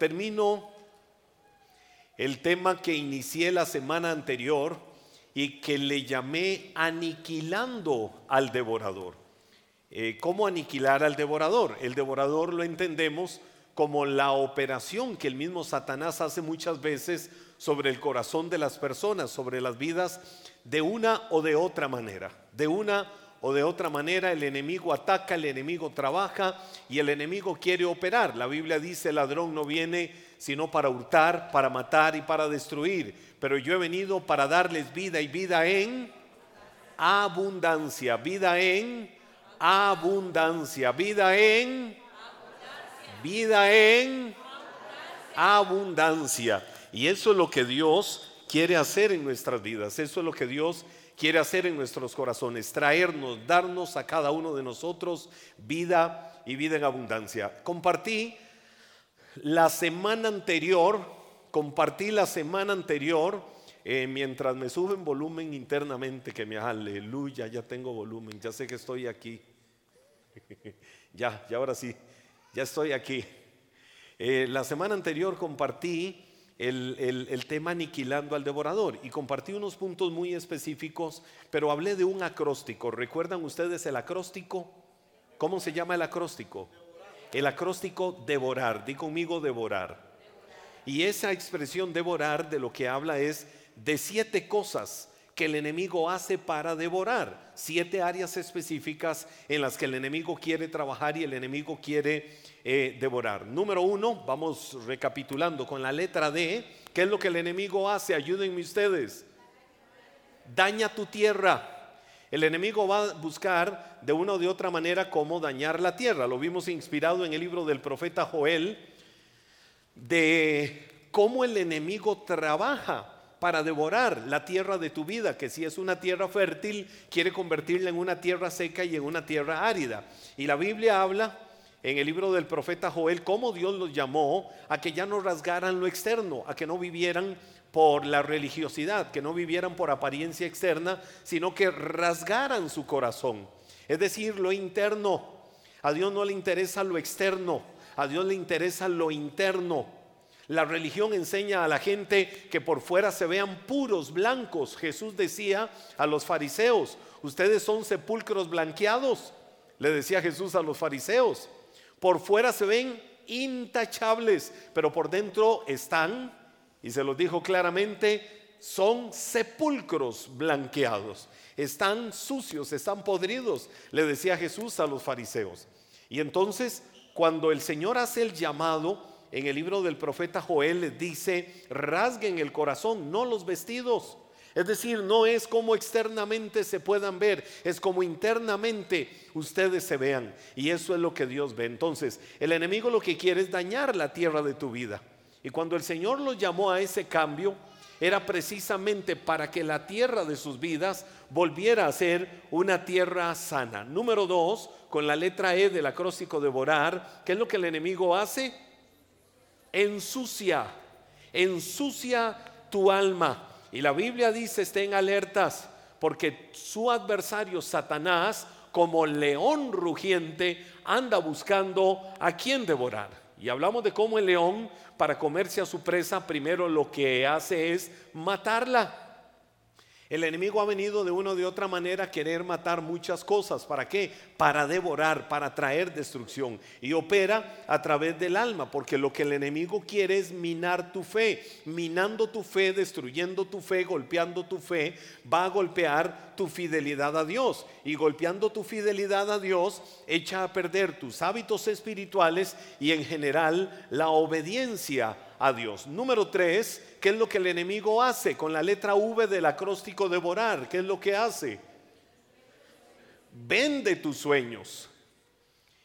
termino el tema que inicié la semana anterior y que le llamé aniquilando al devorador. Eh, ¿Cómo aniquilar al devorador? El devorador lo entendemos como la operación que el mismo Satanás hace muchas veces sobre el corazón de las personas, sobre las vidas, de una o de otra manera. De una o de otra manera el enemigo ataca, el enemigo trabaja y el enemigo quiere operar. La Biblia dice, el ladrón no viene sino para hurtar, para matar y para destruir. Pero yo he venido para darles vida y vida en abundancia, vida en abundancia, vida en vida en abundancia. Y eso es lo que Dios quiere hacer en nuestras vidas. Eso es lo que Dios quiere hacer en nuestros corazones. Traernos, darnos a cada uno de nosotros vida y vida en abundancia. Compartí la semana anterior, compartí la semana anterior, eh, mientras me suben volumen internamente, que me aleluya, ya tengo volumen, ya sé que estoy aquí. ya, ya ahora sí, ya estoy aquí. Eh, la semana anterior compartí el, tema aniquilando al devorador y compartí unos puntos muy específicos, pero hablé de un acróstico. ¿Recuerdan ustedes el acróstico? ¿Cómo se llama el acróstico? El acróstico devorar, di conmigo devorar. Y esa expresión devorar de lo que habla es de siete cosas que el enemigo hace para devorar. Siete áreas específicas en las que el enemigo quiere trabajar y el enemigo quiere eh, devorar. Número uno, vamos recapitulando con la letra D. ¿Qué es lo que el enemigo hace? Ayúdenme ustedes. Daña tu tierra. El enemigo va a buscar de una o de otra manera cómo dañar la tierra. Lo vimos inspirado en el libro del profeta Joel de cómo el enemigo trabaja para devorar la tierra de tu vida, que si es una tierra fértil, quiere convertirla en una tierra seca y en una tierra árida. Y la Biblia habla en el libro del profeta Joel cómo Dios los llamó a que ya no rasgaran lo externo, a que no vivieran por la religiosidad, que no vivieran por apariencia externa, sino que rasgaran su corazón. Es decir, lo interno. A Dios no le interesa lo externo, a Dios le interesa lo interno. La religión enseña a la gente que por fuera se vean puros, blancos. Jesús decía a los fariseos, ustedes son sepulcros blanqueados. Le decía Jesús a los fariseos, por fuera se ven intachables, pero por dentro están, y se los dijo claramente, son sepulcros blanqueados. Están sucios, están podridos, le decía Jesús a los fariseos. Y entonces, cuando el Señor hace el llamado, en el libro del profeta Joel les dice, rasguen el corazón, no los vestidos. Es decir, no es como externamente se puedan ver, es como internamente ustedes se vean. Y eso es lo que Dios ve. Entonces, el enemigo lo que quiere es dañar la tierra de tu vida. Y cuando el Señor los llamó a ese cambio, era precisamente para que la tierra de sus vidas volviera a ser una tierra sana. Número dos, con la letra E del acróstico devorar, ¿qué es lo que el enemigo hace? Ensucia, ensucia tu alma. Y la Biblia dice, estén alertas, porque su adversario Satanás, como león rugiente, anda buscando a quien devorar. Y hablamos de cómo el león, para comerse a su presa, primero lo que hace es matarla. El enemigo ha venido de una o de otra manera a querer matar muchas cosas. ¿Para qué? Para devorar, para traer destrucción. Y opera a través del alma, porque lo que el enemigo quiere es minar tu fe. Minando tu fe, destruyendo tu fe, golpeando tu fe, va a golpear tu fidelidad a Dios. Y golpeando tu fidelidad a Dios, echa a perder tus hábitos espirituales y en general la obediencia a. Número tres, ¿qué es lo que el enemigo hace con la letra V del acróstico devorar? ¿Qué es lo que hace? Vende tus sueños.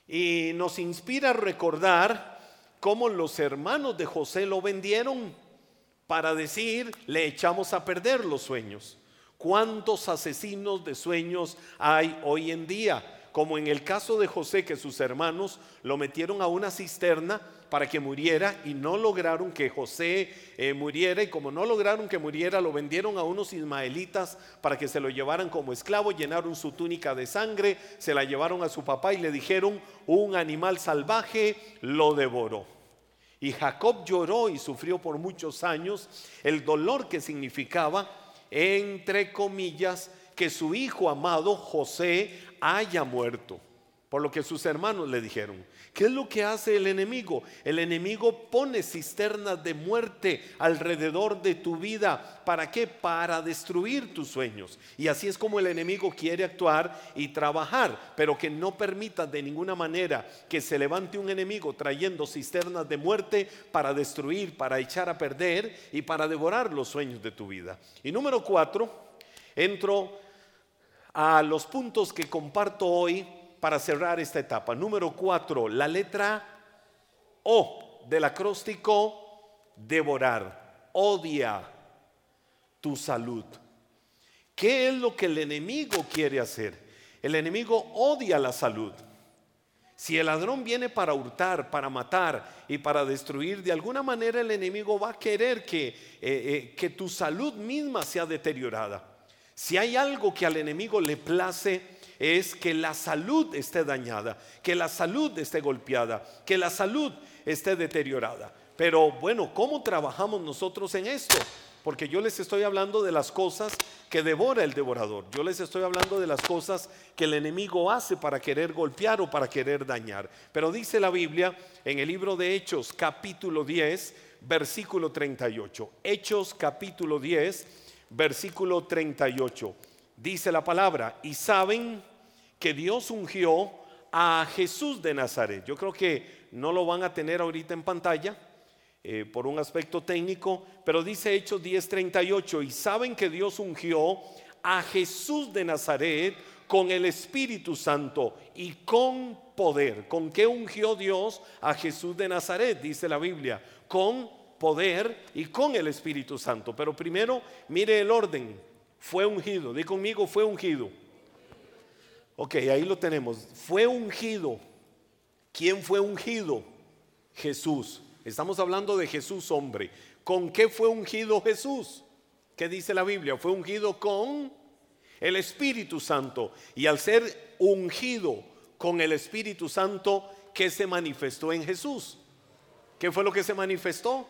Y nos inspira a recordar cómo los hermanos de José lo vendieron para decir, le echamos a perder los sueños. ¿Cuántos asesinos de sueños hay hoy en día? Como en el caso de José, que sus hermanos lo metieron a una cisterna para que muriera y no lograron que José eh, muriera y como no lograron que muriera lo vendieron a unos ismaelitas para que se lo llevaran como esclavo, llenaron su túnica de sangre, se la llevaron a su papá y le dijeron un animal salvaje lo devoró. Y Jacob lloró y sufrió por muchos años el dolor que significaba, entre comillas, que su hijo amado José haya muerto. Por lo que sus hermanos le dijeron, ¿qué es lo que hace el enemigo? El enemigo pone cisternas de muerte alrededor de tu vida. ¿Para qué? Para destruir tus sueños. Y así es como el enemigo quiere actuar y trabajar, pero que no permita de ninguna manera que se levante un enemigo trayendo cisternas de muerte para destruir, para echar a perder y para devorar los sueños de tu vida. Y número cuatro, entro a los puntos que comparto hoy para cerrar esta etapa. Número cuatro, la letra O del acróstico devorar, odia tu salud. ¿Qué es lo que el enemigo quiere hacer? El enemigo odia la salud. Si el ladrón viene para hurtar, para matar y para destruir, de alguna manera el enemigo va a querer que, eh, eh, que tu salud misma sea deteriorada. Si hay algo que al enemigo le place, es que la salud esté dañada, que la salud esté golpeada, que la salud esté deteriorada. Pero bueno, ¿cómo trabajamos nosotros en esto? Porque yo les estoy hablando de las cosas que devora el devorador. Yo les estoy hablando de las cosas que el enemigo hace para querer golpear o para querer dañar. Pero dice la Biblia en el libro de Hechos capítulo 10, versículo 38. Hechos capítulo 10, versículo 38 dice la palabra, y saben que Dios ungió a Jesús de Nazaret. Yo creo que no lo van a tener ahorita en pantalla eh, por un aspecto técnico, pero dice Hechos 10:38, y saben que Dios ungió a Jesús de Nazaret con el Espíritu Santo y con poder. ¿Con qué ungió Dios a Jesús de Nazaret? Dice la Biblia, con poder y con el Espíritu Santo. Pero primero, mire el orden fue ungido. Di conmigo, fue ungido. Ok, ahí lo tenemos. Fue ungido. ¿Quién fue ungido? Jesús. Estamos hablando de Jesús hombre. ¿Con qué fue ungido Jesús? ¿Qué dice la Biblia? Fue ungido con el Espíritu Santo. Y al ser ungido con el Espíritu Santo, ¿qué se manifestó en Jesús? ¿Qué fue lo que se manifestó?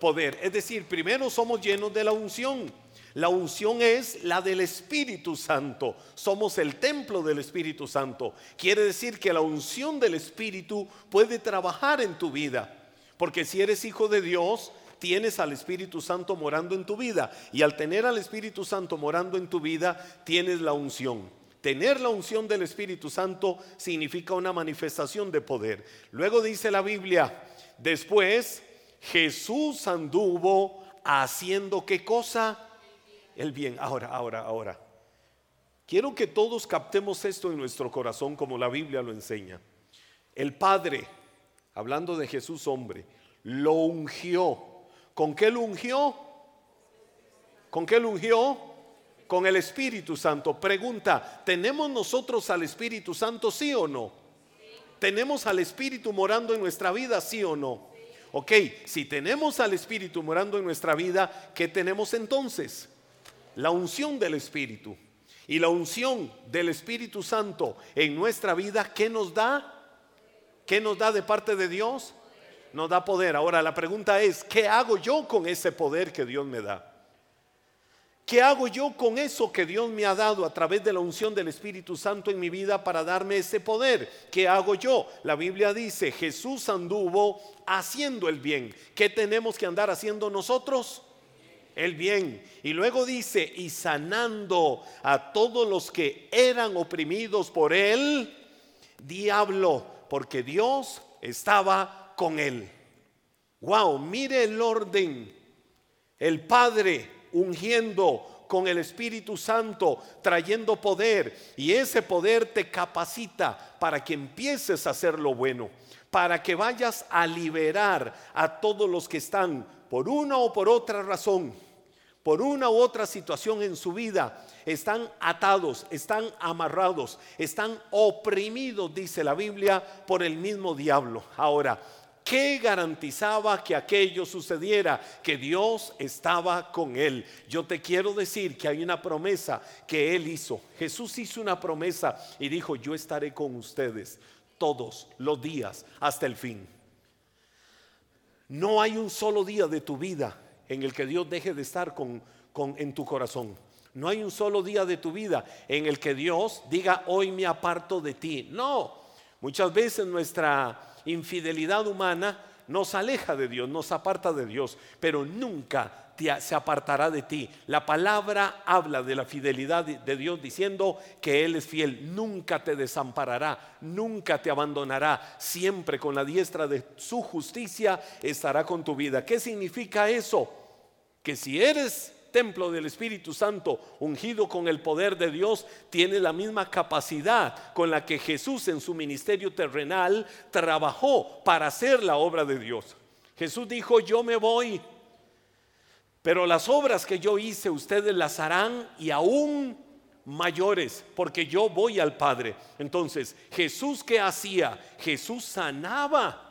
Poder. Es decir, primero somos llenos de la unción. La unción es la del Espíritu Santo. Somos el templo del Espíritu Santo. Quiere decir que la unción del Espíritu puede trabajar en tu vida. Porque si eres hijo de Dios, tienes al Espíritu Santo morando en tu vida. Y al tener al Espíritu Santo morando en tu vida, tienes la unción. Tener la unción del Espíritu Santo significa una manifestación de poder. Luego dice la Biblia, después Jesús anduvo haciendo qué cosa? El bien. Ahora, ahora, ahora. Quiero que todos captemos esto en nuestro corazón como la Biblia lo enseña. El Padre, hablando de Jesús hombre, lo ungió. ¿Con qué lo ungió? ¿Con qué lo ungió? Con el Espíritu Santo. Pregunta, ¿tenemos nosotros al Espíritu Santo sí o no? ¿Tenemos al Espíritu morando en nuestra vida sí o no? Ok, si tenemos al Espíritu morando en nuestra vida, ¿qué tenemos entonces? La unción del Espíritu. Y la unción del Espíritu Santo en nuestra vida, ¿qué nos da? ¿Qué nos da de parte de Dios? Nos da poder. Ahora la pregunta es, ¿qué hago yo con ese poder que Dios me da? ¿Qué hago yo con eso que Dios me ha dado a través de la unción del Espíritu Santo en mi vida para darme ese poder? ¿Qué hago yo? La Biblia dice, Jesús anduvo haciendo el bien. ¿Qué tenemos que andar haciendo nosotros? El bien. Y luego dice, y sanando a todos los que eran oprimidos por él, diablo, porque Dios estaba con él. Wow, mire el orden. El Padre ungiendo con el Espíritu Santo, trayendo poder. Y ese poder te capacita para que empieces a hacer lo bueno, para que vayas a liberar a todos los que están por una o por otra razón por una u otra situación en su vida, están atados, están amarrados, están oprimidos, dice la Biblia, por el mismo diablo. Ahora, ¿Qué garantizaba que aquello sucediera? Que Dios estaba con él. Yo te quiero decir que hay una promesa que él hizo. Jesús hizo una promesa y dijo, yo estaré con ustedes todos los días hasta el fin. No hay un solo día de tu vida en el que Dios deje de estar con, con, en tu corazón. No hay un solo día de tu vida en el que Dios diga, hoy me aparto de ti. No, muchas veces nuestra infidelidad humana nos aleja de Dios, nos aparta de Dios, pero nunca se apartará de ti. La palabra habla de la fidelidad de Dios diciendo que Él es fiel, nunca te desamparará, nunca te abandonará, siempre con la diestra de su justicia estará con tu vida. ¿Qué significa eso? Que si eres templo del Espíritu Santo, ungido con el poder de Dios, tiene la misma capacidad con la que Jesús en su ministerio terrenal trabajó para hacer la obra de Dios. Jesús dijo, yo me voy, pero las obras que yo hice ustedes las harán y aún mayores, porque yo voy al Padre. Entonces, Jesús qué hacía? Jesús sanaba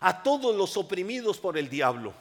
a todos los oprimidos por el diablo.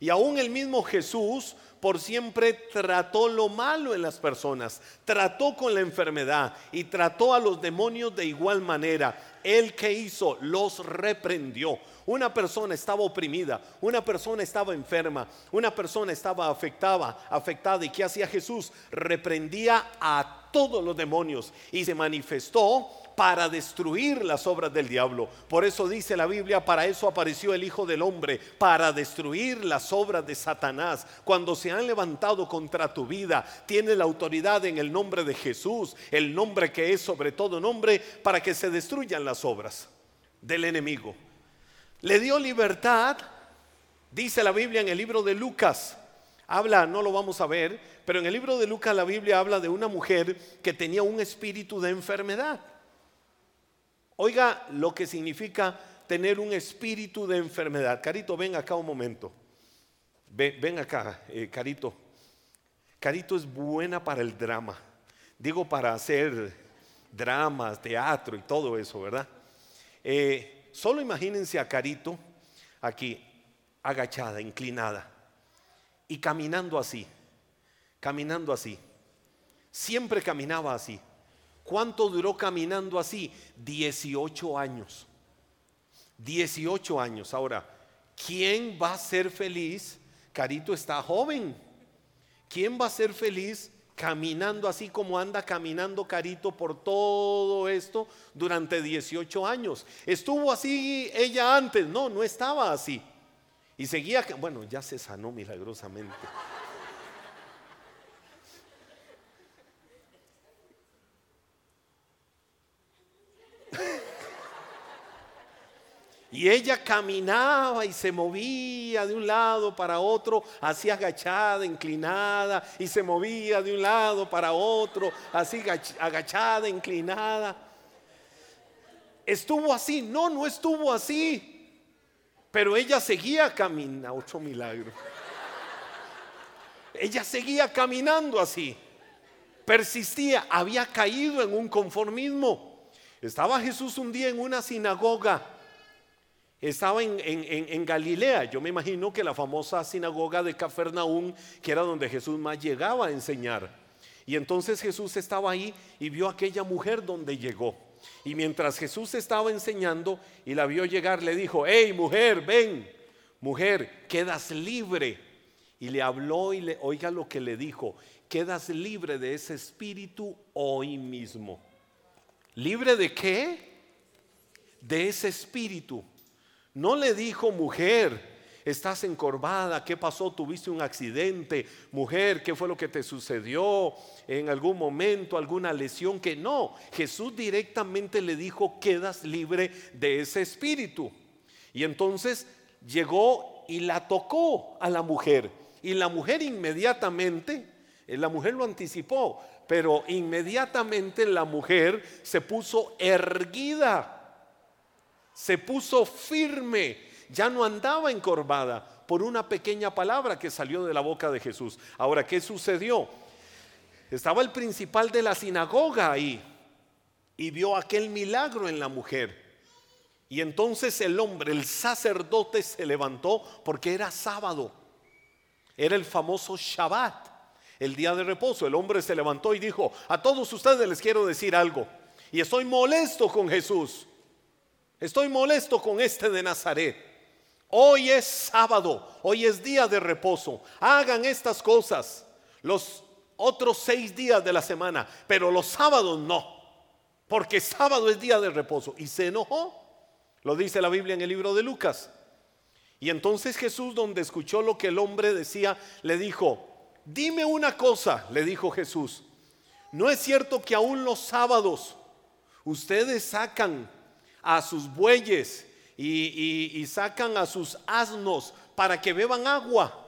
Y aún el mismo Jesús por siempre trató lo malo en las personas, trató con la enfermedad y trató a los demonios de igual manera. Él que hizo los reprendió. Una persona estaba oprimida, una persona estaba enferma, una persona estaba afectada, afectada. ¿Y qué hacía Jesús? Reprendía a todos los demonios y se manifestó para destruir las obras del diablo. Por eso dice la Biblia, para eso apareció el Hijo del Hombre, para destruir las obras de Satanás. Cuando se han levantado contra tu vida, tiene la autoridad en el nombre de Jesús, el nombre que es sobre todo nombre, para que se destruyan las obras del enemigo. Le dio libertad, dice la Biblia en el libro de Lucas. Habla, no lo vamos a ver, pero en el libro de Lucas la Biblia habla de una mujer que tenía un espíritu de enfermedad. Oiga lo que significa tener un espíritu de enfermedad. Carito, ven acá un momento. Ven, acá, eh, Carito. Carito es buena para el drama. Digo para hacer dramas, teatro y todo eso, ¿verdad? Eh, solo imagínense a Carito aquí, agachada, inclinada, y caminando así, caminando así. Siempre caminaba así. ¿Cuánto duró caminando así? 18 años. 18 años. Ahora, ¿quién va a ser feliz? Carito está joven. ¿Quién va a ser feliz caminando así como anda caminando Carito por todo esto durante 18 años. ¿Estuvo así ella antes? No, no estaba así. Y seguía, bueno, ya se sanó milagrosamente. Y ella caminaba y se movía de un lado para otro, así agachada, inclinada, y se movía de un lado para otro, así agachada, inclinada. ¿Estuvo así? No, no estuvo así. Pero ella seguía caminando, ocho milagros. Ella seguía caminando así. Persistía, había caído en un conformismo. Estaba Jesús un día en una sinagoga estaba en, Galilea. Yo me imagino que la famosa sinagoga de Cafarnaún, que era donde Jesús más llegaba a enseñar. Y entonces Jesús estaba ahí y vio a aquella mujer donde llegó. Y mientras Jesús estaba enseñando y la vio llegar, le dijo, hey mujer, ven, mujer, quedas libre. Y le habló y le, oiga lo que le dijo, quedas libre de ese espíritu hoy mismo. ¿Libre de qué? De ese espíritu. No le dijo mujer, estás encorvada, ¿qué pasó? ¿Tuviste un accidente? Mujer, ¿qué fue lo que te sucedió en algún momento? ¿Alguna lesión? Que no, Jesús directamente le dijo, quedas libre de ese espíritu. Y entonces llegó y la tocó a la mujer. Y la mujer inmediatamente, eh, la mujer lo anticipó, pero inmediatamente la mujer se puso erguida se puso firme, ya no andaba encorvada por una pequeña palabra que salió de la boca de Jesús. Ahora, ¿qué sucedió? Estaba el principal de la sinagoga ahí y vio aquel milagro en la mujer. Y entonces el hombre, el sacerdote, se levantó porque era sábado. Era el famoso Shabbat, el día de reposo. El hombre se levantó y dijo, a todos ustedes les quiero decir algo. Y estoy molesto con Jesús. Estoy molesto con este de Nazaret. Hoy es sábado, hoy es día de reposo. Hagan estas cosas los otros seis días de la semana, pero los sábados no, porque sábado es día de reposo. Y se enojó, lo dice la Biblia en el libro de Lucas. Y entonces Jesús, donde escuchó lo que el hombre decía, le dijo, dime una cosa, le dijo Jesús, ¿no es cierto que aún los sábados ustedes sacan a sus bueyes y, sacan a sus asnos para que beban agua?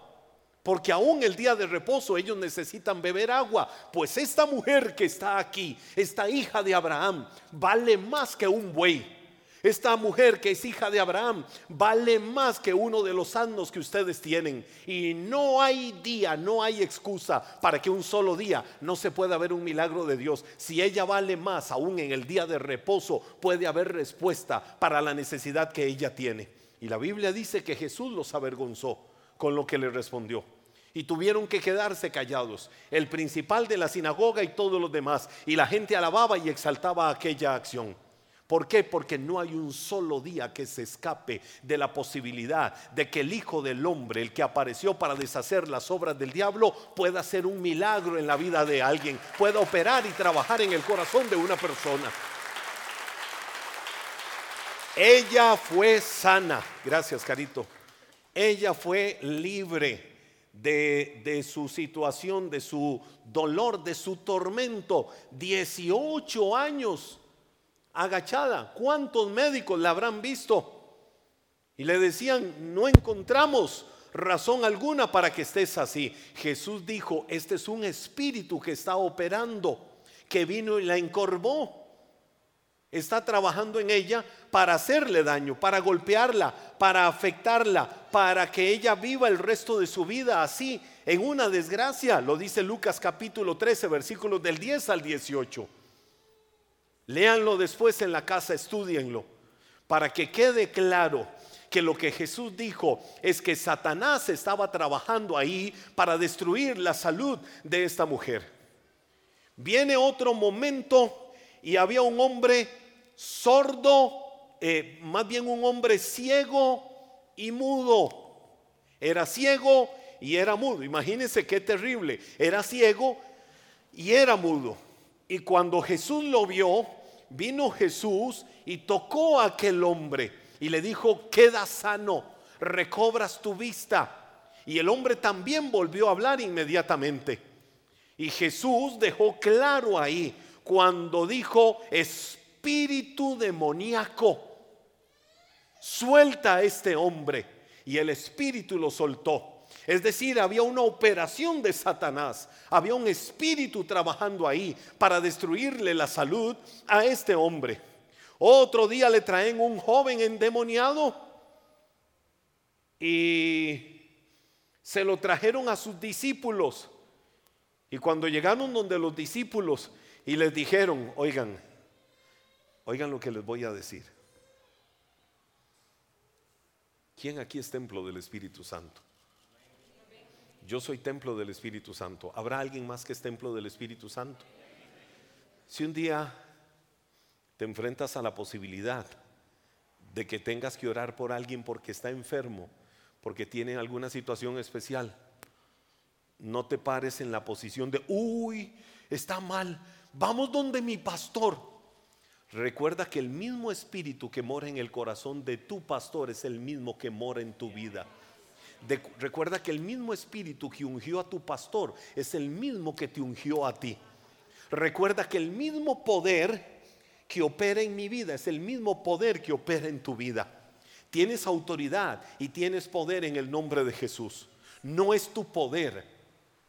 Porque aún el día de reposo ellos necesitan beber agua. Pues esta mujer que está aquí, esta hija de Abraham, vale más que un buey. Esta mujer que es hija de Abraham vale más que uno de los años que ustedes tienen. Y no hay día, no hay excusa para que un solo día no se pueda ver un milagro de Dios. Si ella vale más, aún en el día de reposo puede haber respuesta para la necesidad que ella tiene. Y la Biblia dice que Jesús los avergonzó con lo que le respondió y tuvieron que quedarse callados, el principal de la sinagoga y todos los demás, y la gente alababa y exaltaba aquella acción. ¿Por qué? Porque no hay un solo día que se escape de la posibilidad de que el Hijo del Hombre, el que apareció para deshacer las obras del diablo, pueda hacer un milagro en la vida de alguien, pueda operar y trabajar en el corazón de una persona. Ella fue sana, gracias Carito. Ella fue libre de, de, su situación, de su dolor, de su tormento. 18 años agachada. ¿Cuántos médicos la habrán visto? Y le decían, no encontramos razón alguna para que estés así. Jesús dijo, este es un espíritu que está operando, que vino y la encorvó. Está trabajando en ella para hacerle daño, para golpearla, para afectarla, para que ella viva el resto de su vida así, en una desgracia. Lo dice Lucas capítulo 13, versículos del 10 al 18. Léanlo después en la casa, estudienlo, para que quede claro que lo que Jesús dijo es que Satanás estaba trabajando ahí para destruir la salud de esta mujer. Viene otro momento y había un hombre sordo, eh, más bien un hombre ciego y mudo. Era ciego y era mudo. Imagínense qué terrible. Era ciego y era mudo. Y cuando Jesús lo vio, vino Jesús y tocó a aquel hombre y le dijo, queda sano, recobras tu vista. Y el hombre también volvió a hablar inmediatamente. Y Jesús dejó claro ahí cuando dijo, espíritu demoníaco, suelta a este hombre. Y el espíritu lo soltó. Es decir, había una operación de Satanás, había un espíritu trabajando ahí para destruirle la salud a este hombre. Otro día le traen un joven endemoniado y se lo trajeron a sus discípulos. Y cuando llegaron donde los discípulos y les dijeron, oigan, oigan lo que les voy a decir. ¿Quién aquí es templo del Espíritu Santo? Yo soy templo del Espíritu Santo. ¿Habrá alguien más que es templo del Espíritu Santo? Si un día te enfrentas a la posibilidad de que tengas que orar por alguien porque está enfermo, porque tiene alguna situación especial, no te pares en la posición de, uy, está mal, vamos donde mi pastor. Recuerda que el mismo espíritu que mora en el corazón de tu pastor es el mismo que mora en tu vida recuerda que el mismo espíritu que ungió a tu pastor es el mismo que te ungió a ti. Recuerda que el mismo poder que opera en mi vida es el mismo poder que opera en tu vida. Tienes autoridad y tienes poder en el nombre de Jesús. No es tu poder,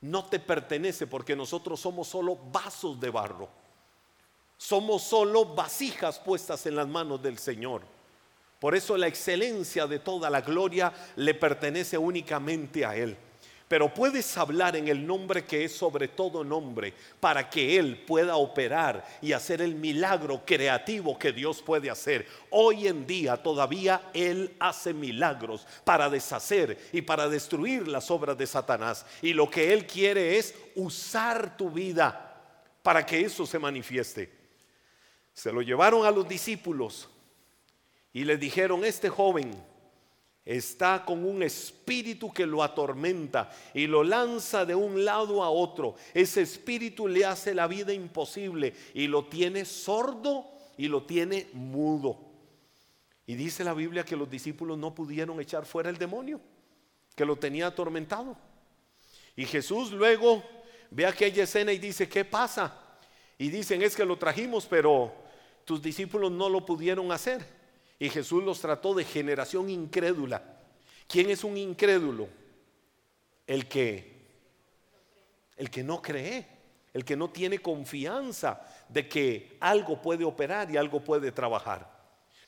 no te pertenece porque nosotros somos solo vasos de barro. Somos solo vasijas puestas en las manos del Señor. Por eso la excelencia de toda la gloria le pertenece únicamente a Él. Pero puedes hablar en el nombre que es sobre todo nombre para que Él pueda operar y hacer el milagro creativo que Dios puede hacer. Hoy en día todavía Él hace milagros para deshacer y para destruir las obras de Satanás. Y lo que Él quiere es usar tu vida para que eso se manifieste. Se lo llevaron a los discípulos y le dijeron, este joven está con un espíritu que lo atormenta y lo lanza de un lado a otro. Ese espíritu le hace la vida imposible y lo tiene sordo y lo tiene mudo. Y dice la Biblia que los discípulos no pudieron echar fuera el demonio, que lo tenía atormentado. Y Jesús luego ve aquella escena y dice, ¿qué pasa? Y dicen, es que lo trajimos, pero tus discípulos no lo pudieron hacer. Y Jesús los trató de generación incrédula. ¿Quién es un incrédulo? El que el que no cree, el que no tiene confianza de que algo puede operar y algo puede trabajar.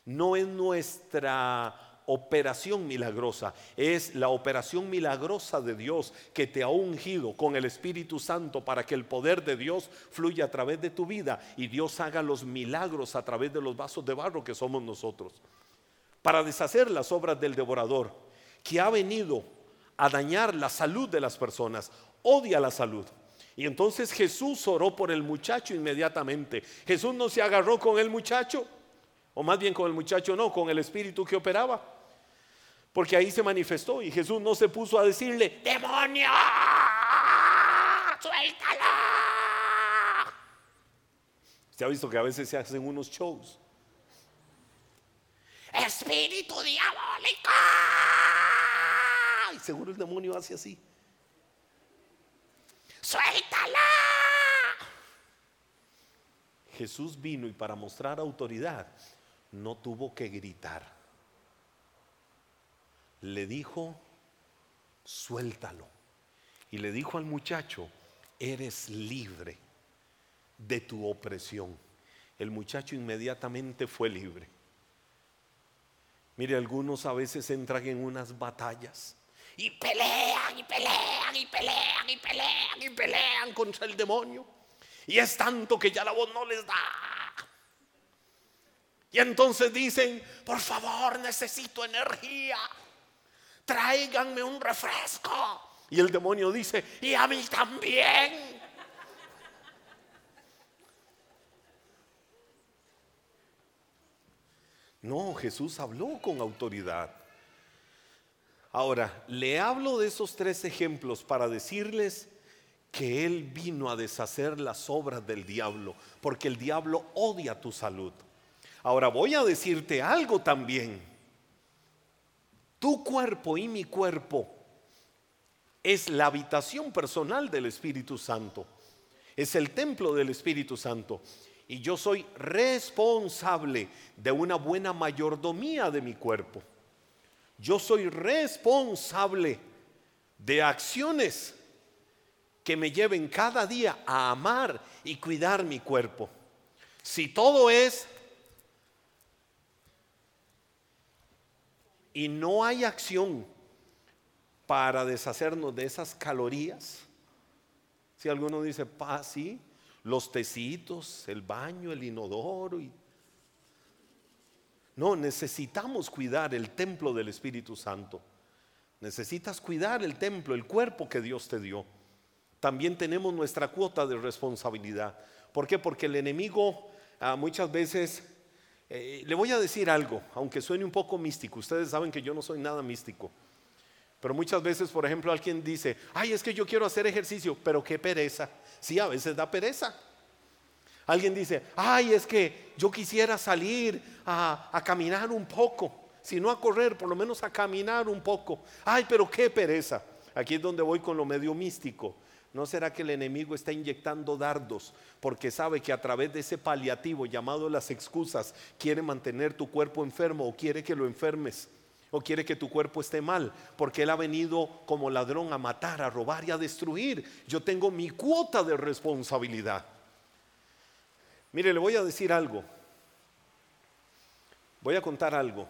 No es nuestra operación milagrosa, es la operación milagrosa de Dios que te ha ungido con el Espíritu Santo para que el poder de Dios fluya a través de tu vida y Dios haga los milagros a través de los vasos de barro que somos nosotros. Para deshacer las obras del devorador, que ha venido a dañar la salud de las personas, odia la salud. Y entonces Jesús oró por el muchacho inmediatamente. Jesús no se agarró con el muchacho, o más bien con el muchacho no, con el espíritu que operaba. Porque ahí se manifestó y Jesús no se puso a decirle, demonio, suéltalo. Se ha visto que a veces se hacen unos shows. Espíritu diabólico. Y seguro el demonio hace así. Suéltala. Jesús vino y para mostrar autoridad no tuvo que gritar le dijo, suéltalo. Y le dijo al muchacho, eres libre de tu opresión. El muchacho inmediatamente fue libre. Mire, algunos a veces entran en unas batallas y pelean y pelean y pelean y pelean y pelean contra el demonio. Y es tanto que ya la voz no les da. Y entonces dicen, por favor, necesito energía tráiganme un refresco. Y el demonio dice, y a mí también. No, Jesús habló con autoridad. Ahora, le hablo de esos tres ejemplos para decirles que Él vino a deshacer las obras del diablo, porque el diablo odia tu salud. Ahora voy a decirte algo también. Tu cuerpo y mi cuerpo es la habitación personal del Espíritu Santo. Es el templo del Espíritu Santo. Y yo soy responsable de una buena mayordomía de mi cuerpo. Yo soy responsable de acciones que me lleven cada día a amar y cuidar mi cuerpo. Si todo es y no hay acción para deshacernos de esas calorías, si alguno dice, pa, sí, los tecitos, el baño, el inodoro. No, necesitamos cuidar el templo del Espíritu Santo. Necesitas cuidar el templo, el cuerpo que Dios te dio. También tenemos nuestra cuota de responsabilidad. ¿Por qué? Porque el enemigo ah, muchas veces eh, le voy a decir algo, aunque suene un poco místico. Ustedes saben que yo no soy nada místico. Pero muchas veces, por ejemplo, alguien dice, ay, es que yo quiero hacer ejercicio, pero qué pereza. Sí, a veces da pereza. Alguien dice, ay, es que yo quisiera salir a, a caminar un poco, si no a correr, por lo menos a caminar un poco. Ay, pero qué pereza. Aquí es donde voy con lo medio místico. ¿No será que el enemigo está inyectando dardos porque sabe que a través de ese paliativo llamado las excusas quiere mantener tu cuerpo enfermo o quiere que lo enfermes? o quiere que tu cuerpo esté mal, porque Él ha venido como ladrón a matar, a robar y a destruir. Yo tengo mi cuota de responsabilidad. Mire, le voy a decir algo. Voy a contar algo.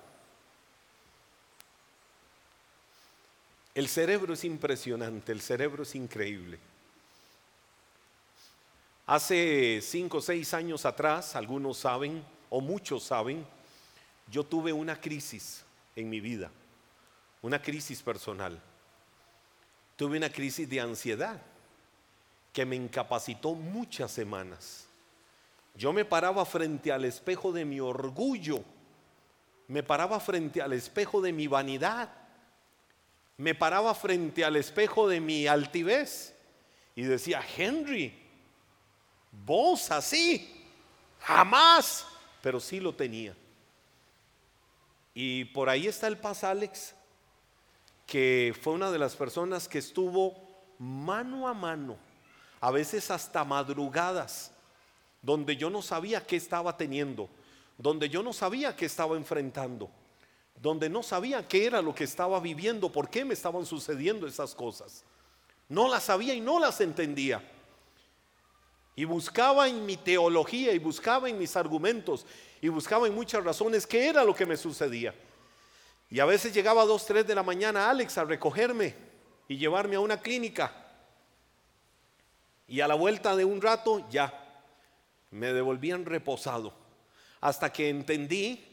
El cerebro es impresionante, el cerebro es increíble. Hace cinco o seis años atrás, algunos saben, o muchos saben, yo tuve una crisis en mi vida, una crisis personal. Tuve una crisis de ansiedad que me incapacitó muchas semanas. Yo me paraba frente al espejo de mi orgullo me paraba frente al espejo de mi vanidad, me paraba frente al espejo de mi altivez y decía, Henry, vos así, jamás, pero sí lo tenía. Y por ahí está el Paz Alex, que fue una de las personas que estuvo mano a mano, a veces hasta madrugadas, donde yo no sabía qué estaba teniendo, donde yo no sabía qué estaba enfrentando, donde no sabía qué era lo que estaba viviendo, por qué me estaban sucediendo esas cosas. No las sabía y no las entendía. Y buscaba en mi teología y buscaba en mis argumentos y buscaba en muchas razones qué era lo que me sucedía. Y a veces llegaba a dos, tres de la mañana Alex a recogerme y llevarme a una clínica. Y a la vuelta de un rato ya me devolvían reposado. Hasta que entendí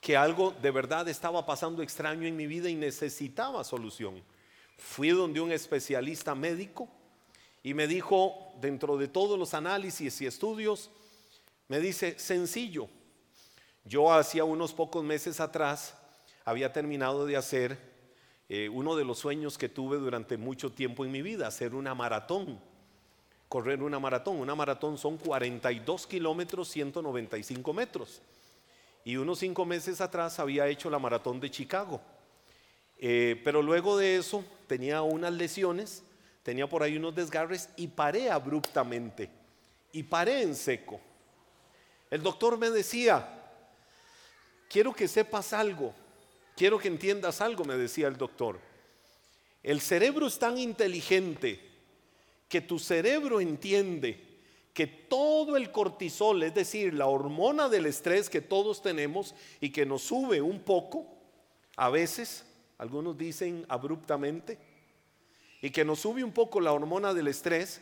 que algo de verdad estaba pasando extraño en mi vida y necesitaba solución. Fui donde un especialista médico y me dijo, dentro de todos los análisis y estudios, me dice, sencillo, yo hacía unos pocos meses atrás había terminado de hacer eh, uno de los sueños que tuve durante mucho tiempo en mi vida, hacer una maratón, correr una maratón. Una maratón son 42 kilómetros, 195 metros. Y unos cinco meses atrás había hecho la maratón de Chicago. Eh, pero luego de eso tenía unas lesiones, tenía por ahí unos desgarres y paré abruptamente. Y paré en seco. El doctor me decía, quiero que sepas algo, quiero que entiendas algo, me decía el doctor. El cerebro es tan inteligente que tu cerebro entiende que todo el cortisol, es decir, la hormona del estrés que todos tenemos y que nos sube un poco, a veces, algunos dicen abruptamente, y que nos sube un poco la hormona del estrés,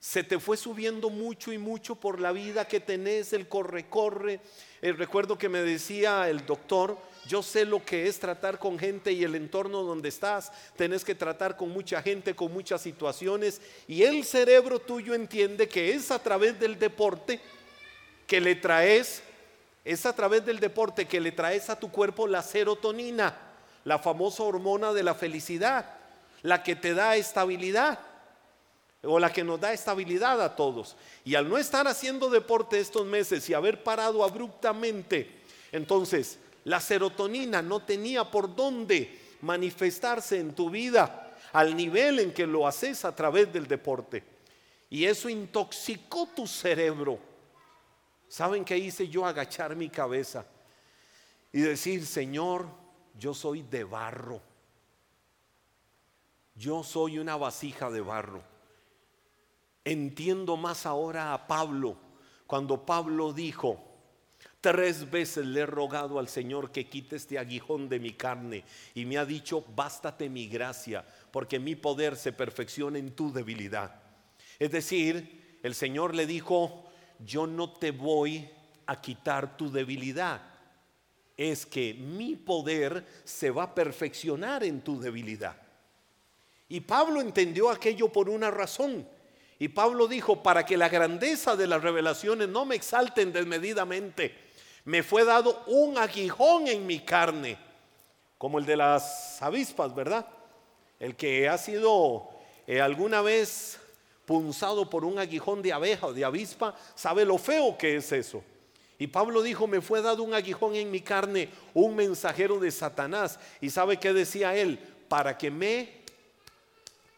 se te fue subiendo mucho y mucho por la vida que tenés, el corre-corre. El recuerdo que me decía el doctor, yo sé lo que es tratar con gente y el entorno donde estás. Tenés que tratar con mucha gente, con muchas situaciones. Y el cerebro tuyo entiende que es a través del deporte que le traes, es a través del deporte que le traes a tu cuerpo la serotonina, la famosa hormona de la felicidad, la que te da estabilidad o la que nos da estabilidad a todos. Y al no estar haciendo deporte estos meses y haber parado abruptamente, entonces la serotonina no tenía por dónde manifestarse en tu vida al nivel en que lo haces a través del deporte. Y eso intoxicó tu cerebro. ¿Saben qué hice yo? Agachar mi cabeza y decir, Señor, yo soy de barro. Yo soy una vasija de barro. Entiendo más ahora a Pablo, cuando Pablo dijo, tres veces le he rogado al Señor que quite este aguijón de mi carne y me ha dicho, bástate mi gracia, porque mi poder se perfecciona en tu debilidad. Es decir, el Señor le dijo, yo no te voy a quitar tu debilidad, es que mi poder se va a perfeccionar en tu debilidad. Y Pablo entendió aquello por una razón. Y Pablo dijo, para que la grandeza de las revelaciones no me exalten desmedidamente, me fue dado un aguijón en mi carne, como el de las avispas, ¿verdad? El que ha sido eh, alguna vez punzado por un aguijón de abeja o de avispa, sabe lo feo que es eso. Y Pablo dijo, me fue dado un aguijón en mi carne, un mensajero de Satanás. ¿Y sabe qué decía él? Para que me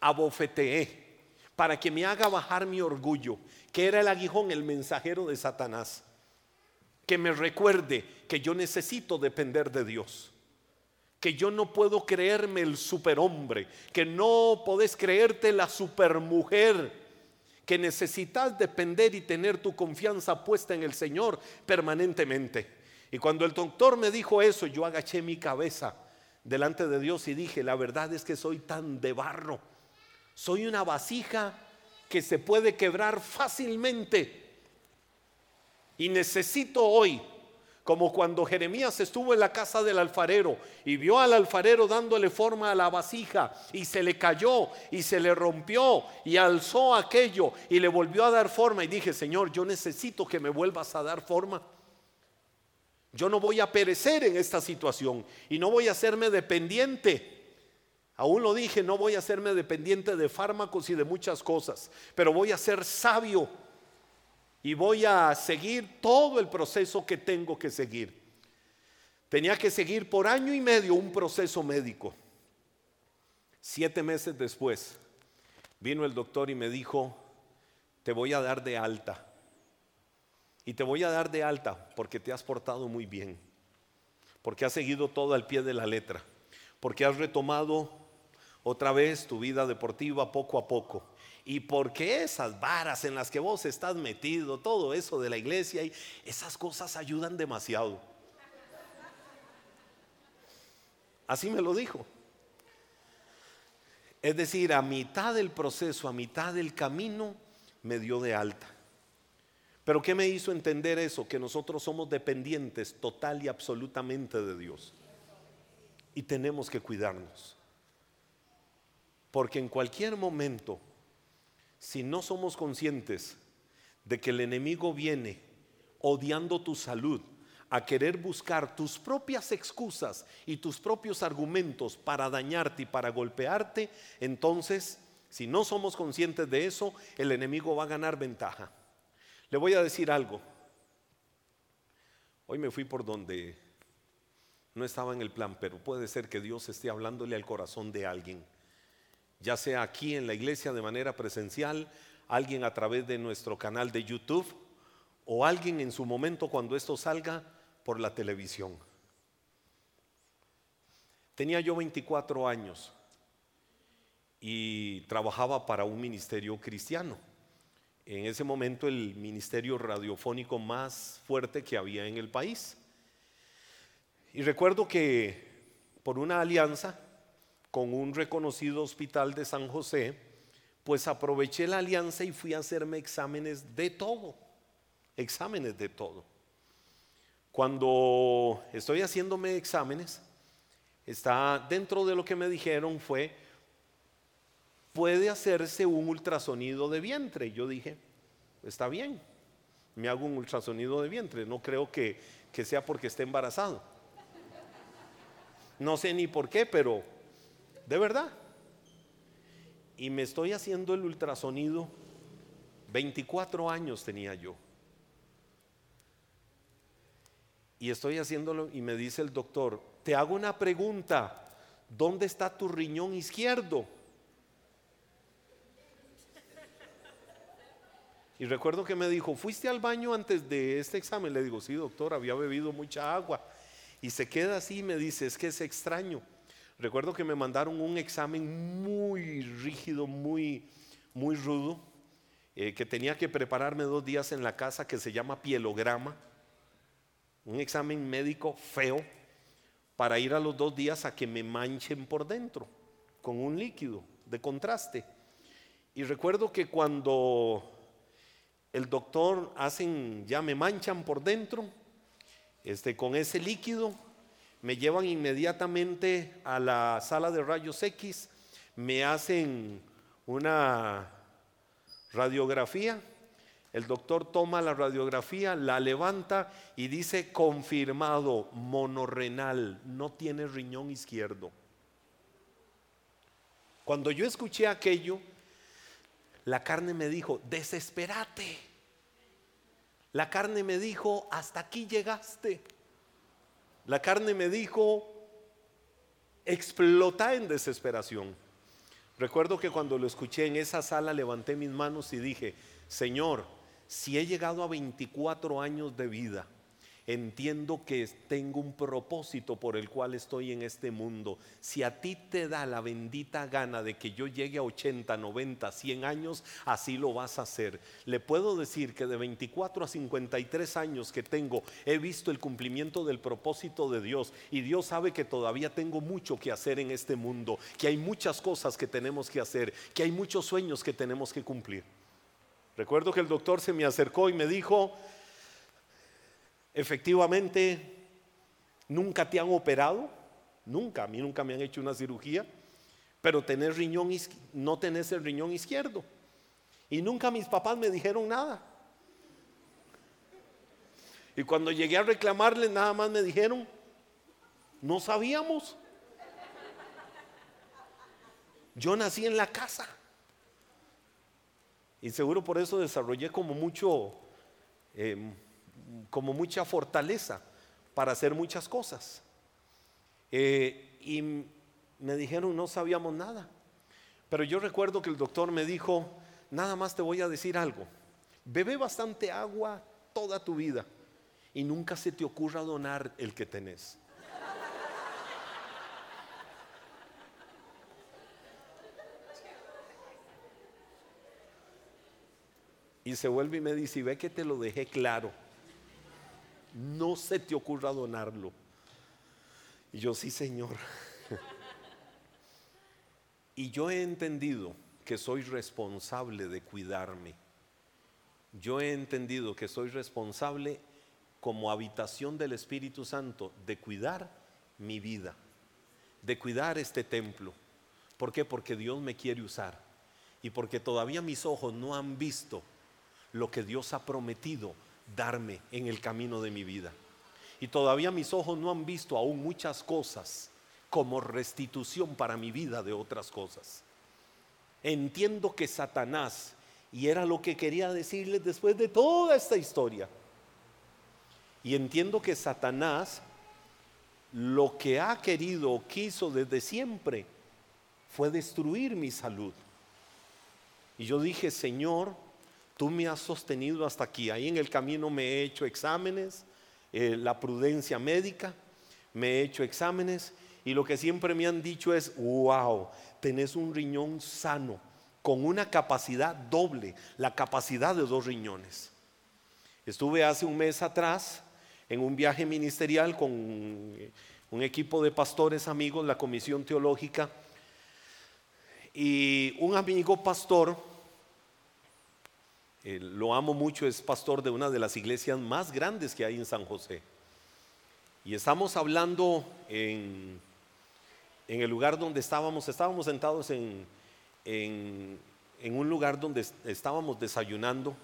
abofetee para que me haga bajar mi orgullo, que era el aguijón, el mensajero de Satanás, que me recuerde que yo necesito depender de Dios, que yo no puedo creerme el superhombre, que no podés creerte la supermujer, que necesitas depender y tener tu confianza puesta en el Señor permanentemente. Y cuando el doctor me dijo eso, yo agaché mi cabeza delante de Dios y dije, la verdad es que soy tan de barro soy una vasija que se puede quebrar fácilmente. Y necesito hoy, como cuando Jeremías estuvo en la casa del alfarero y vio al alfarero dándole forma a la vasija y se le cayó y se le rompió y alzó aquello y le volvió a dar forma y dije, Señor, yo necesito que me vuelvas a dar forma. Yo no voy a perecer en esta situación y no voy a hacerme dependiente. Aún lo dije, no voy a hacerme dependiente de fármacos y de muchas cosas, pero voy a ser sabio y voy a seguir todo el proceso que tengo que seguir. Tenía que seguir por año y medio un proceso médico. Siete meses después vino el doctor y me dijo, te voy a dar de alta. Y te voy a dar de alta porque te has portado muy bien, porque has seguido todo al pie de la letra, porque has retomado otra vez tu vida deportiva poco a poco. Y porque esas varas en las que vos estás metido, todo eso de la iglesia, y esas cosas ayudan demasiado. Así me lo dijo. Es decir, a mitad del proceso, a mitad del camino, me dio de alta. Pero ¿qué me hizo entender eso? Que nosotros somos dependientes total y absolutamente de Dios. Y tenemos que cuidarnos. Porque en cualquier momento, si no somos conscientes de que el enemigo viene odiando tu salud, a querer buscar tus propias excusas y tus propios argumentos para dañarte y para golpearte, entonces, si no somos conscientes de eso, el enemigo va a ganar ventaja. Le voy a decir algo. Hoy me fui por donde no estaba en el plan, pero puede ser que Dios esté hablándole al corazón de alguien, ya sea aquí en la iglesia de manera presencial, alguien a través de nuestro canal de YouTube o alguien en su momento cuando esto salga por la televisión. Tenía yo 24 años y trabajaba para un ministerio cristiano. En ese momento el ministerio radiofónico más fuerte que había en el país. Y recuerdo que por una alianza con un reconocido hospital de San José, pues aproveché la alianza y fui a hacerme exámenes de todo, exámenes de todo. Cuando estoy haciéndome exámenes, está dentro de lo que me dijeron fue, puede hacerse un ultrasonido de vientre. Yo dije, está bien, me hago un ultrasonido de vientre, no creo que, que sea porque esté embarazado. No sé ni por qué, pero de verdad. Y me estoy haciendo el ultrasonido, 24 años tenía yo. y estoy haciéndolo y me dice el doctor, te hago una pregunta, ¿dónde está tu riñón izquierdo? Y recuerdo que me dijo, ¿fuiste al baño antes de este examen? Le digo, sí, doctor, había bebido mucha agua. Y se queda así y me dice, es que es extraño. Recuerdo que me mandaron un examen muy rígido, muy, muy rudo, eh, que tenía que prepararme dos días en la casa, que se llama pielograma un examen médico feo para ir a los dos días a que me manchen por dentro con un líquido de contraste. Y recuerdo que cuando el doctor hacen, ya me manchan por dentro, este, con ese líquido, me llevan inmediatamente a la sala de rayos X, me hacen una radiografía el doctor toma la radiografía, la levanta y dice confirmado, monorrenal, no tiene riñón izquierdo. Cuando yo escuché aquello, la carne me dijo, desesperate. La carne me dijo, hasta aquí llegaste. La carne me dijo, explota en desesperación. Recuerdo que cuando lo escuché en esa sala levanté mis manos y dije, Señor, si he llegado a 24 años de vida, entiendo que tengo un propósito por el cual estoy en este mundo. Si a ti te da la bendita gana de que yo llegue a 80, 90, 100 años, así lo vas a hacer. Le puedo decir que de 24 a 53 años que tengo, he visto el cumplimiento del propósito de Dios y Dios sabe que todavía tengo mucho que hacer en este mundo, que hay muchas cosas que tenemos que hacer, que hay muchos sueños que tenemos que cumplir. Recuerdo que el doctor se me acercó y me dijo, efectivamente, nunca te han operado, nunca, a mí nunca me han hecho una cirugía, pero tenés riñón, no tenés el riñón izquierdo. Y nunca mis papás me dijeron nada. Y cuando llegué a reclamarle, nada más me dijeron, no sabíamos. Yo nací en la casa. Y seguro por eso desarrollé como mucho, em, como mucha fortaleza para hacer muchas cosas. Eh, y me dijeron, no sabíamos nada. Pero yo recuerdo que el doctor me dijo, nada más te voy a decir algo. Bebe bastante agua toda tu vida y nunca se te ocurra donar el que tenés. Y se vuelve y me dice, ve que te lo dejé claro. No se te ocurra donarlo. Y yo, sí, Señor. y yo he entendido que soy responsable de cuidarme. Yo he entendido que soy responsable como habitación del Espíritu Santo de cuidar mi vida, de cuidar este templo. ¿Por qué? Porque Dios me quiere usar y porque todavía mis ojos no han visto lo que Dios ha prometido darme en el camino de mi vida. Y todavía mis ojos no han visto aún muchas cosas como restitución para mi vida de otras cosas. Entiendo que Satanás, y era lo que quería decirles después de toda esta historia, y entiendo que Satanás lo que ha querido o quiso desde siempre fue destruir mi salud. Y yo dije, Señor, tú me has sostenido hasta aquí. Ahí en el camino me he hecho exámenes, eh, la prudencia médica, me he hecho exámenes y lo que siempre me han dicho es, wow, tenés un riñón sano, con una capacidad doble, la capacidad de dos riñones. Estuve hace un mes atrás en un viaje ministerial con un equipo de pastores amigos, la comisión teológica, y un amigo pastor, eh, lo amo mucho, es pastor de una de las iglesias más grandes que hay en San José. Y estamos hablando en, el lugar donde estábamos, estábamos sentados en, en, en un lugar donde estábamos desayunando.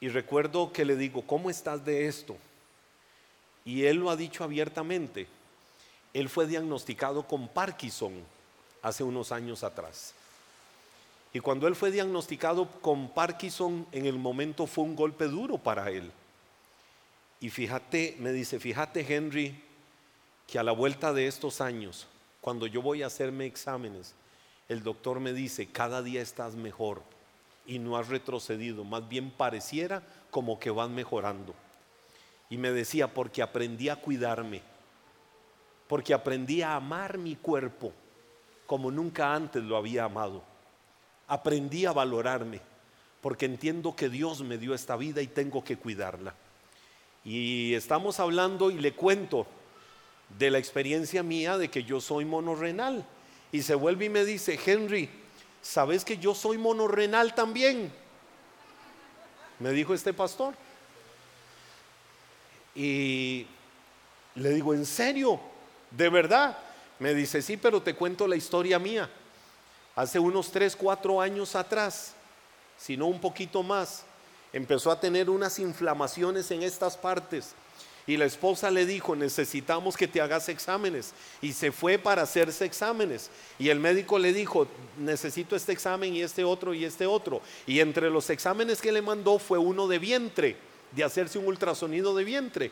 Y recuerdo que le digo, ¿cómo estás de esto? Y él lo ha dicho abiertamente. Él fue diagnosticado con Parkinson hace unos años atrás. Y cuando él fue diagnosticado con Parkinson, en el momento fue un golpe duro para él. Y fíjate, me dice, fíjate Henry, que a la vuelta de estos años, cuando yo voy a hacerme exámenes, el doctor me dice, cada día estás mejor y no has retrocedido, más bien pareciera como que vas mejorando. Y me decía, porque aprendí a cuidarme, porque aprendí a amar mi cuerpo como nunca antes lo había amado. Aprendí a valorarme, porque entiendo que Dios me dio esta vida y tengo que cuidarla. Y estamos hablando y le cuento de la experiencia mía de que yo soy monorrenal. Y se vuelve y me dice, Henry, ¿sabes que yo soy monorrenal también? Me dijo este pastor. Y le digo, ¿en serio? ¿De verdad? Me dice, sí, pero te cuento la historia mía. Hace unos 3, 4 años atrás, si no un poquito más, empezó a tener unas inflamaciones en estas partes. Y la esposa le dijo, necesitamos que te hagas exámenes. Y se fue para hacerse exámenes. Y el médico le dijo, necesito este examen y este otro y este otro. Y entre los exámenes que le mandó fue uno de vientre de hacerse un ultrasonido de vientre.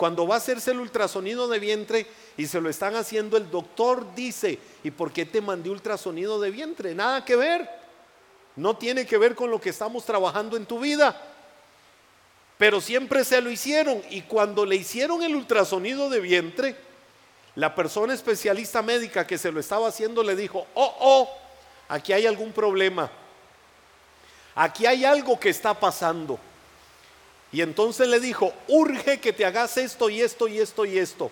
Cuando va a hacerse el ultrasonido de vientre y se lo están haciendo, el doctor dice, ¿y por qué te mandé ultrasonido de vientre? Nada que ver. No tiene que ver con lo que estamos trabajando en tu vida. Pero siempre se lo hicieron. Y cuando le hicieron el ultrasonido de vientre, la persona especialista médica que se lo estaba haciendo le dijo, oh, oh, aquí hay algún problema. Aquí hay algo que está pasando. Y entonces le dijo, urge que te hagas esto y esto y esto y esto.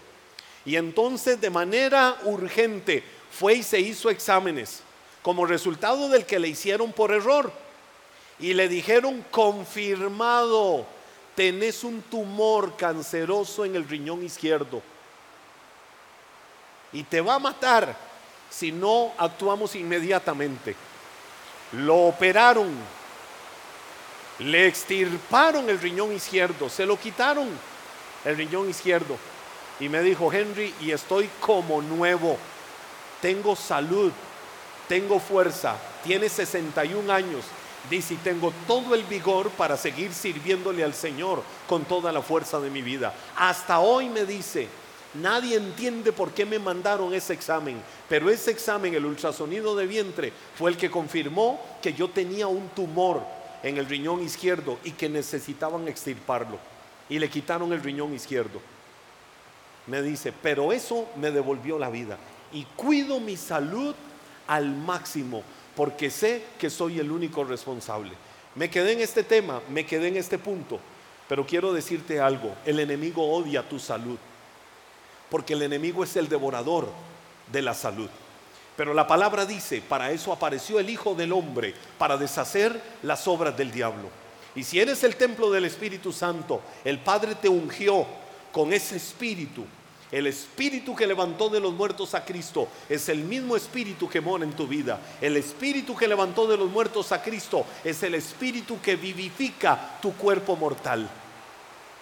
Y entonces de manera urgente fue y se hizo exámenes como resultado del que le hicieron por error. Y le dijeron, confirmado, tenés un tumor canceroso en el riñón izquierdo. Y te va a matar si no actuamos inmediatamente. Lo operaron Le extirparon el riñón izquierdo, se lo quitaron el riñón izquierdo. Y me dijo, Henry, y estoy como nuevo. Tengo salud, tengo fuerza, tiene 61 años. Dice, y tengo todo el vigor para seguir sirviéndole al Señor con toda la fuerza de mi vida. Hasta hoy me dice, nadie entiende por qué me mandaron ese examen, pero ese examen, el ultrasonido de vientre, fue el que confirmó que yo tenía un tumor en el riñón izquierdo y que necesitaban extirparlo. Y le quitaron el riñón izquierdo. Me dice, pero eso me devolvió la vida. Y cuido mi salud al máximo porque sé que soy el único responsable. Me quedé en este tema, me quedé en este punto, pero quiero decirte algo, el enemigo odia tu salud, porque el enemigo es el devorador de la salud. Pero la palabra dice, para eso apareció el Hijo del Hombre, para deshacer las obras del diablo. Y si eres el templo del Espíritu Santo, el Padre te ungió con ese espíritu el espíritu que levantó de los muertos a Cristo es el mismo espíritu que mora en tu vida. El espíritu que levantó de los muertos a Cristo es el espíritu que vivifica tu cuerpo mortal.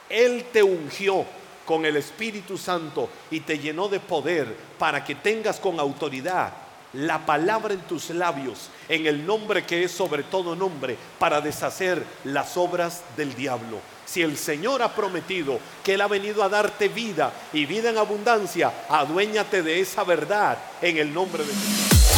Él te ungió con el Espíritu Santo y te llenó de poder para que tengas con autoridad la palabra en tus labios, en el nombre que es sobre todo nombre, para deshacer las obras del diablo. Si el Señor ha prometido que Él ha venido a darte vida y vida en abundancia, aduéñate de esa verdad en el nombre de Jesús.